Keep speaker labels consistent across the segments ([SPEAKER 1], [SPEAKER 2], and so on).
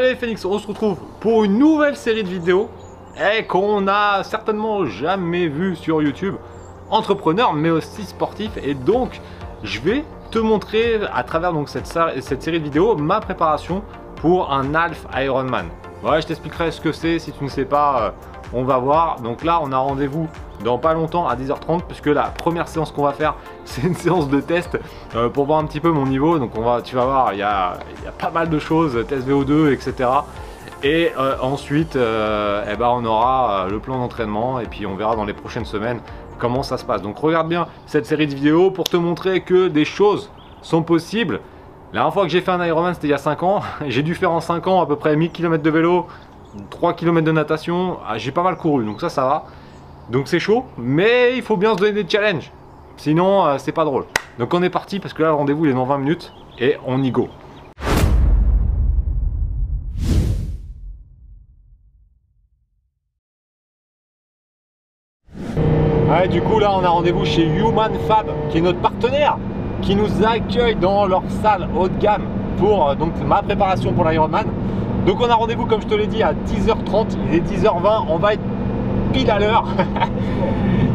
[SPEAKER 1] Salut les Phoenix, on se retrouve pour une nouvelle série de vidéos et qu'on a certainement jamais vu sur YouTube. Entrepreneur mais aussi sportif et donc je vais te montrer à travers donc cette, cette série de vidéos ma préparation pour un Half Ironman. Ouais, je t'expliquerai ce que c'est si tu ne sais pas, euh, on va voir. Donc là, on a rendez-vous dans pas longtemps à 10h30 puisque la première séance qu'on va faire c'est une séance de test euh, pour voir un petit peu mon niveau. Donc on va tu vas voir il y a, pas mal de choses test VO2 etc et euh, ensuite euh, eh ben, on aura le plan d'entraînement et puis on verra dans les prochaines semaines comment ça se passe. Donc regarde bien cette série de vidéos pour te montrer que des choses sont possibles. La dernière fois que j'ai fait un Ironman c'était il y a 5 ans. J'ai dû faire en 5 ans à peu près 1000 km de vélo 3 km de natation. Ah, j'ai pas mal couru donc ça ça va donc c'est chaud, mais il faut bien se donner des challenges. Sinon, euh, c'est pas drôle. Donc on est parti parce que là, le rendez-vous est dans 20 minutes et on y go. Ouais, du coup, là, on a rendez-vous chez Human Fab, qui est notre partenaire, qui nous accueille dans leur salle haut de gamme pour euh, donc ma préparation pour l'Ironman. Donc on a rendez-vous, comme je te l'ai dit, à 10h30, il est 10h20, on va être pile à l'heure.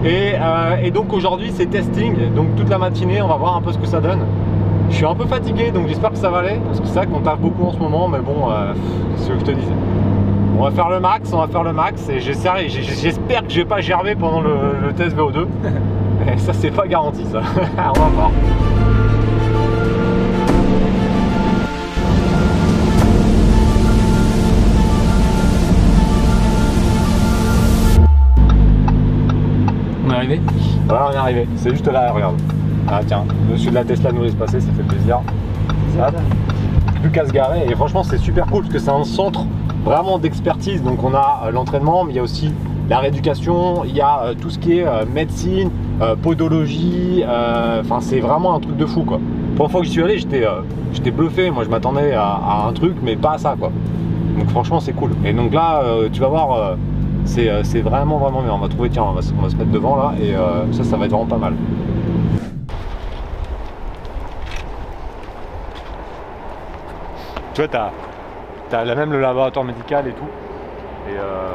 [SPEAKER 1] Euh, et, donc aujourd'hui c'est testing, donc toute la matinée on va voir un peu ce que ça donne. Je suis un peu fatigué donc j'espère que ça va aller, parce que c'est ça qu'on tape beaucoup en ce moment, mais bon, euh, c'est ce que je te disais. On va faire le max, on va faire le max et j'espère que je vais pas gerber pendant le, le test VO2. Et ça c'est pas garanti ça. on va voir. Voilà, on est arrivé. C'est juste là, regarde. Ah tiens, monsieur de la Tesla nous laisse passer, ça fait plaisir. Plus qu'à se garer. Et franchement, c'est super cool parce que c'est un centre vraiment d'expertise. Donc on a euh, l'entraînement, mais il y a aussi la rééducation, il y a euh, tout ce qui est euh, médecine, podologie. Enfin, c'est vraiment un truc de fou quoi. La première fois que j'y suis allé, j'étais bluffé. Moi, je m'attendais à, un truc, mais pas à ça quoi. Donc franchement, c'est cool. Et donc là, tu vas voir c'est vraiment vraiment bien. On va trouver, tiens, on va, se mettre devant là et euh, ça, ça va être vraiment pas mal. Tu vois, t'as as, même le laboratoire médical et tout. Et, euh,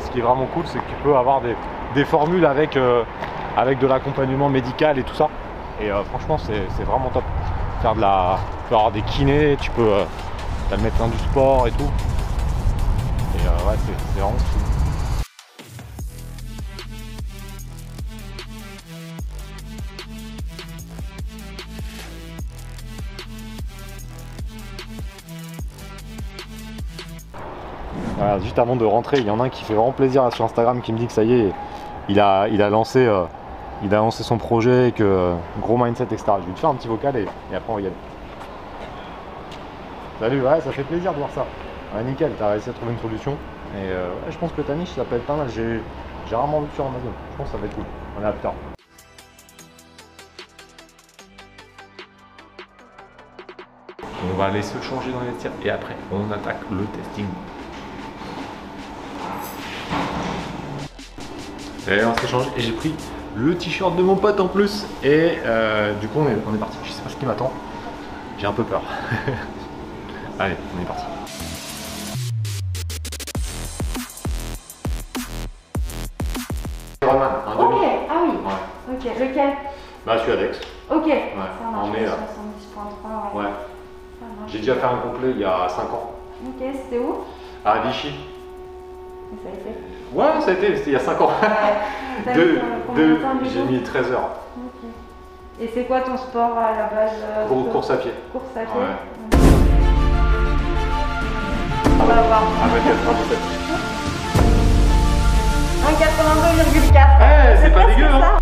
[SPEAKER 1] ce qui est vraiment cool, c'est que tu peux avoir des, formules avec, avec de l'accompagnement médical et tout ça. Et franchement, c'est vraiment top. Faire de la, tu peux avoir des kinés, tu peux, as le médecin du sport et tout. Et ouais, c'est vraiment cool. Juste avant de rentrer, il y en a un qui fait vraiment plaisir sur Instagram qui me dit que ça y est, il a, il a, lancé, euh, il a lancé son projet, que euh, gros mindset, etc. Je vais te faire un petit vocal et, après on va y. Salut, ouais, ça fait plaisir de voir ça. Ouais, nickel, t'as réussi à trouver une solution. Et euh, je pense que ta niche, ça peut être pas mal. J'ai rarement vu sur Amazon. Je pense que ça va être cool. On est à plus tard. On va aller se changer dans les tirs et après on attaque le testing. Et on s'est changé et j'ai pris le t-shirt de mon pote en plus. Et euh, du coup on est, on est parti. Je sais pas ce qui m'attend. J'ai un peu peur. Allez, on est parti.
[SPEAKER 2] Roman, un demi. Ok, ah oui. Ouais. Ok, lequel?
[SPEAKER 1] Bah je suis Adex.
[SPEAKER 2] Ok.
[SPEAKER 1] Ouais. Ça marche. On est là. Ouais. J'ai déjà fait un complet il y a 5 ans.
[SPEAKER 2] Ok, c'était où?
[SPEAKER 1] À Vichy.
[SPEAKER 2] Ça a été
[SPEAKER 1] Ouais, ça a été, c'était il y a 5 ans. Ouais. de, j'ai mis 13 heures.
[SPEAKER 2] Et c'est quoi ton sport à la base
[SPEAKER 1] euh, Course à pied.
[SPEAKER 2] Course à pied ouais. On va voir. 1,82,4.
[SPEAKER 1] Eh, c'est pas dégueu, hein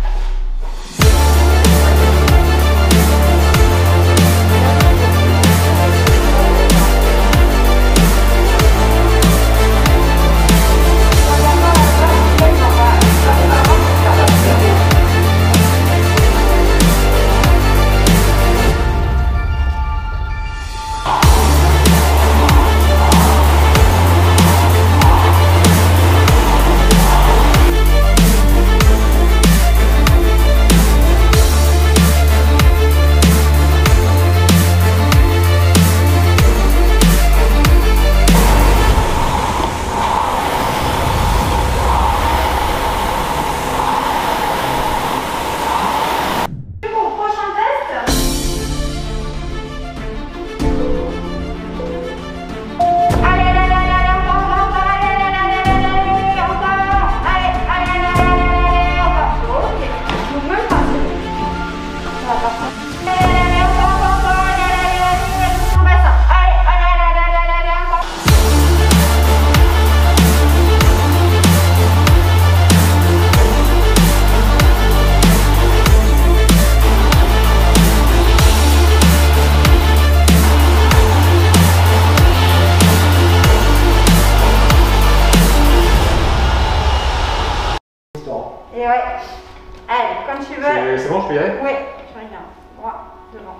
[SPEAKER 2] Tu veux.
[SPEAKER 1] C'est bon, je peux y aller
[SPEAKER 2] Oui, je regarde. Droit, devant.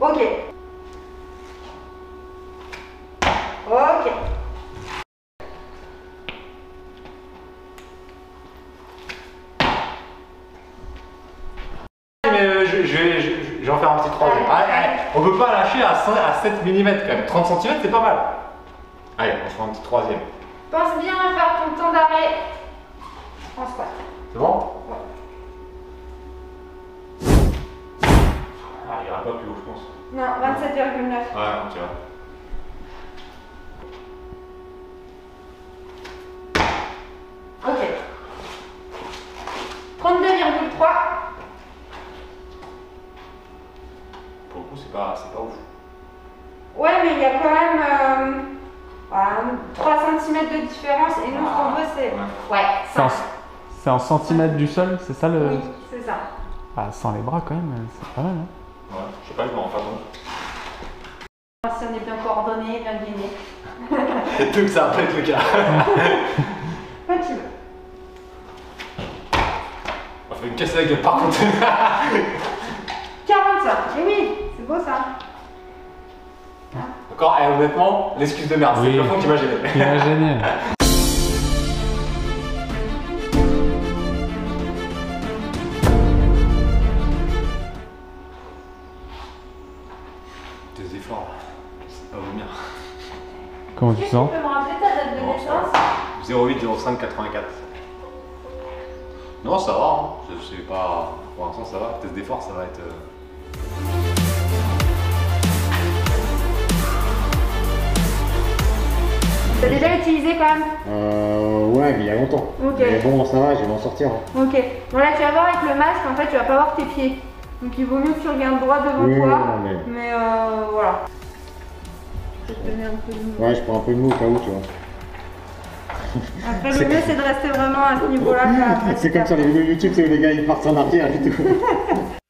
[SPEAKER 2] Ok. Ok.
[SPEAKER 1] Mais euh, je, je vais, je, je vais en faire un petit troisième. Allez, allez, on peut pas lâcher à, 5 à 7 mm quand même. 30 cm c'est pas mal. Allez, on se fait un petit troisième.
[SPEAKER 2] Pense bien à faire ton temps d'arrêt en squat.
[SPEAKER 1] C'est bon Ah, il ira pas plus haut, je pense.
[SPEAKER 2] Non, 27,9.
[SPEAKER 1] Ouais, on tira.
[SPEAKER 2] Ok. 32,3.
[SPEAKER 1] Pour le coup, c'est pas, c'est pas ouf.
[SPEAKER 2] Ouais, mais il y a quand même euh, voilà, 3 cm de différence et nous, ce qu'on veut, c'est. Ouais,
[SPEAKER 3] C'est en,
[SPEAKER 2] 5.
[SPEAKER 3] c'est en centimètres du sol, c'est ça le.
[SPEAKER 2] Oui, c'est ça.
[SPEAKER 3] Ah, sans les bras quand même, c'est pas mal. Hein.
[SPEAKER 1] Ouais, je sais pas, je m'en rends pas compte.
[SPEAKER 2] Si on est bien coordonné, bien guiné.
[SPEAKER 1] C'est tout que ça être le cas.
[SPEAKER 2] Quand tu veux.
[SPEAKER 1] On fait une casse la gueule par contre.
[SPEAKER 2] 45. Et oui, c'est beau ça.
[SPEAKER 1] Encore, eh, honnêtement, l'excuse de merde, c'est
[SPEAKER 3] Oui.
[SPEAKER 1] le plafond qui m'a gêné.
[SPEAKER 3] Il m'a gêné.
[SPEAKER 1] Non, ça
[SPEAKER 2] naissance
[SPEAKER 1] 08 05 84. Non, ça va, hein. je sais pas. Pour l'instant, ça va. Test d'effort, ça va être. euh,
[SPEAKER 2] T'as déjà utilisé quand même
[SPEAKER 4] Euh, ouais, mais il y a longtemps.
[SPEAKER 2] Ok.
[SPEAKER 4] Mais bon, ça va, je vais m'en sortir. hein.
[SPEAKER 2] Ok. Bon là tu vas voir avec le masque, en fait tu vas pas voir tes pieds. Donc il vaut mieux que tu regardes droit devant
[SPEAKER 4] Oui,
[SPEAKER 2] toi.
[SPEAKER 4] non, mais-
[SPEAKER 2] Mais euh, voilà. Je vais te donner un peu de mou.
[SPEAKER 4] Ouais, je prends un peu de mou au cas où, tu vois.
[SPEAKER 2] Après le mieux c'est de rester vraiment à ce niveau-là.
[SPEAKER 4] C'est comme sur les vidéos YouTube, c'est où les gars ils partent en arrière et tout.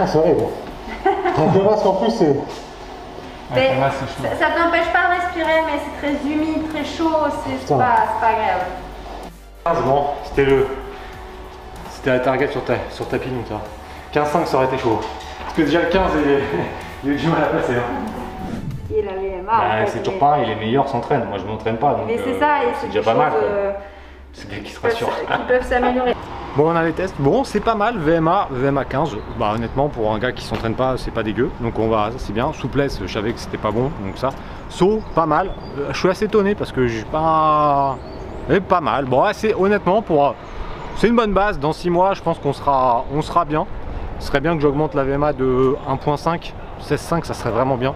[SPEAKER 4] Ah, c'est horrible. Un en plus, c'est.
[SPEAKER 2] Mais
[SPEAKER 3] Ah, là, c'est chaud.
[SPEAKER 2] ça, t'empêche pas de respirer, mais c'est très humide, très chaud, c'est pas, c'est pas agréable.
[SPEAKER 1] 15, bon, c'était le. C'était la target sur, ta, sur tapis, donc ça. 15-5, ça aurait été chaud. Parce que déjà le 15, il, est- il a eu du mal à passer. hein.
[SPEAKER 2] Il avait marre. en
[SPEAKER 1] Bah,
[SPEAKER 2] fait,
[SPEAKER 1] c'est toujours pareil, les meilleurs s'entraînent. Moi, je m'entraîne pas. Donc,
[SPEAKER 2] Mais c'est
[SPEAKER 1] euh,
[SPEAKER 2] ça, et
[SPEAKER 1] c'est déjà pas mal.
[SPEAKER 2] euh,
[SPEAKER 1] C'est bien qu'ils se rassurent.
[SPEAKER 2] qui peuvent s'améliorer.
[SPEAKER 1] Bon, on a les tests. Bon, c'est pas mal. VMA, VMA 15. Bah, honnêtement, pour un gars qui s'entraîne pas, c'est pas dégueu. Donc, on va, c'est bien. Souplesse, je savais que c'était pas bon. Donc, ça. Saut, pas mal. Euh, Je suis assez étonné parce que j'ai pas. Pas mal. Bon, c'est honnêtement, pour. euh, C'est une bonne base. Dans 6 mois, je pense qu'on sera, on sera bien. Ce serait bien que j'augmente la VMA de 1.5. 16.5, ça serait vraiment bien.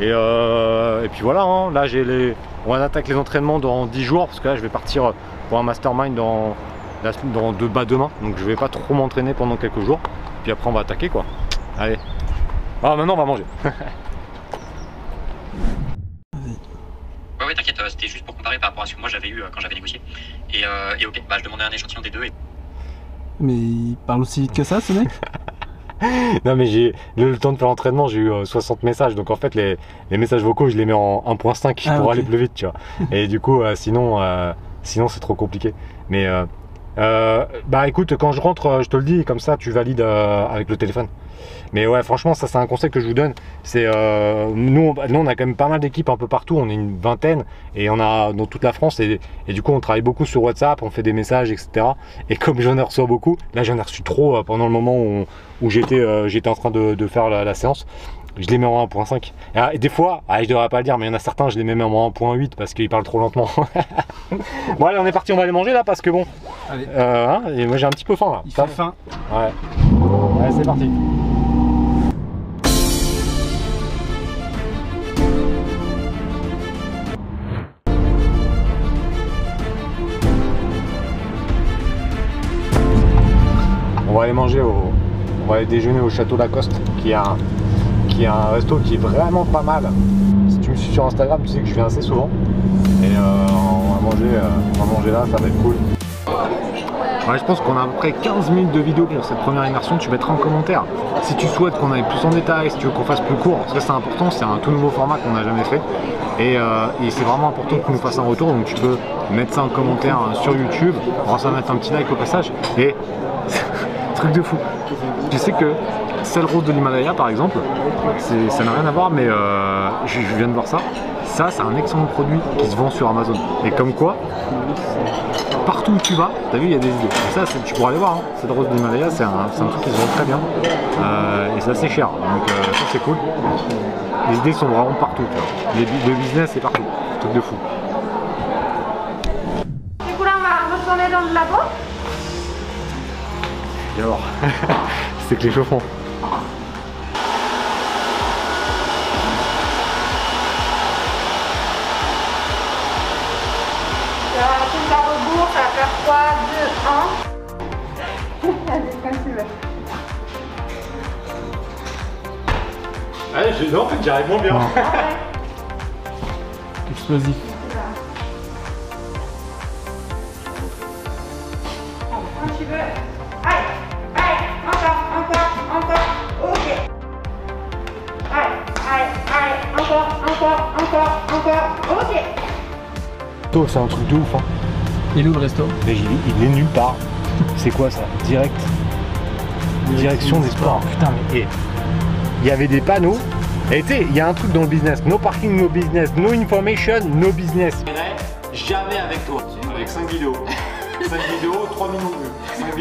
[SPEAKER 1] Et, euh, et puis voilà, hein. là j'ai les. On attaque les entraînements dans 10 jours parce que là je vais partir pour un mastermind dans, la dans deux bas demain. Donc je vais pas trop m'entraîner pendant quelques jours. Puis après on va attaquer quoi. Allez. Ah maintenant on va manger.
[SPEAKER 5] Oui, ouais, t'inquiète, euh, c'était juste pour comparer par rapport à ce que moi j'avais eu euh, quand j'avais négocié. Et, euh, et ok, bah je demandais un échantillon des deux. Et...
[SPEAKER 6] Mais il parle aussi vite que ça, ce mec
[SPEAKER 1] Non mais j'ai le, le temps de faire l'entraînement, j'ai eu euh, 60 messages, donc en fait les, les messages vocaux je les mets en 1.5
[SPEAKER 6] Ah,
[SPEAKER 1] pour aller plus vite, tu vois. Et du coup euh, sinon euh, sinon c'est trop compliqué. Mais euh, bah écoute, quand je rentre, euh, je te le dis, comme ça tu valides euh, avec le téléphone. Mais ouais, franchement, ça c'est un conseil que je vous donne. C'est nous, on, a quand même pas mal d'équipes un peu partout. On est une vingtaine et on a dans toute la France. Et, du coup, on travaille beaucoup sur WhatsApp, on fait des messages, etc. Et comme j'en ai reçu beaucoup, là j'en ai reçu trop pendant le moment où, j'étais en train de, faire la séance. Je les mets en 1.5. Et, ah, et des fois, ah, je devrais pas le dire, mais il y en a certains, je les mets même en 1.8 parce qu'ils parlent trop lentement. bon, allez, on est parti, on va aller manger là parce que bon.
[SPEAKER 6] Allez.
[SPEAKER 1] Euh, hein, et moi j'ai un petit peu faim là.
[SPEAKER 6] Il fait faim.
[SPEAKER 1] Ouais. Ouais, c'est parti. On va aller manger au. On va aller déjeuner au château Lacoste, qui un, qui est un resto qui est vraiment pas mal. Si tu me suis sur Instagram, tu sais que je viens assez souvent. Et euh, on, va manger, euh, on va manger là, ça va être cool. Je pense qu'on a à peu près 15 minutes de vidéo pour cette première immersion. Tu mettras en commentaire si tu souhaites qu'on aille plus en détail, si tu veux qu'on fasse plus court. Que c'est important, c'est un tout nouveau format qu'on n'a jamais fait. Et, euh, c'est vraiment important que nous fasses un retour. Donc tu peux mettre ça en commentaire sur YouTube. On va mettre un petit like au passage. Et truc de fou. Tu sais que celle rose de l'Himalaya par exemple, ça n'a rien à voir, mais euh, je, je viens de voir ça. Ça, c'est un excellent produit qui se vend sur Amazon. Et comme quoi, partout où tu vas, t'as vu, il y a des idées. Et ça, tu pourras aller voir. Hein. Cette rose de l'Himalaya, c'est un, truc qui se vend très bien. Euh, et c'est assez cher. Donc euh, ça, c'est cool. Les idées sont vraiment partout. Tu vois. Les bu- le business, c'est partout. Truc de fou.
[SPEAKER 2] Du coup, là, on va retourner dans le labo.
[SPEAKER 1] Et alors C'est que les chauffants.
[SPEAKER 2] On va retourner par rebours, ça va faire 3, 2, 1. Allez, comme tu veux.
[SPEAKER 1] Allez, je... non, en fait, j'arrive moins bien.
[SPEAKER 3] Explosif.
[SPEAKER 2] Encore, encore. Ok.
[SPEAKER 1] Toi, c'est un truc de ouf. Hein.
[SPEAKER 6] Il est où le resto?
[SPEAKER 1] Mais il, il est nulle part. C'est quoi ça? Direct. Direction des sports. Putain, mais eh, il y avait des panneaux. Et tu sais, il y a un truc dans le business. No parking, no business. No information, no business. Jamais avec toi. Avec 5 vidéos. 5 vidéos, 3 millions de vues. 5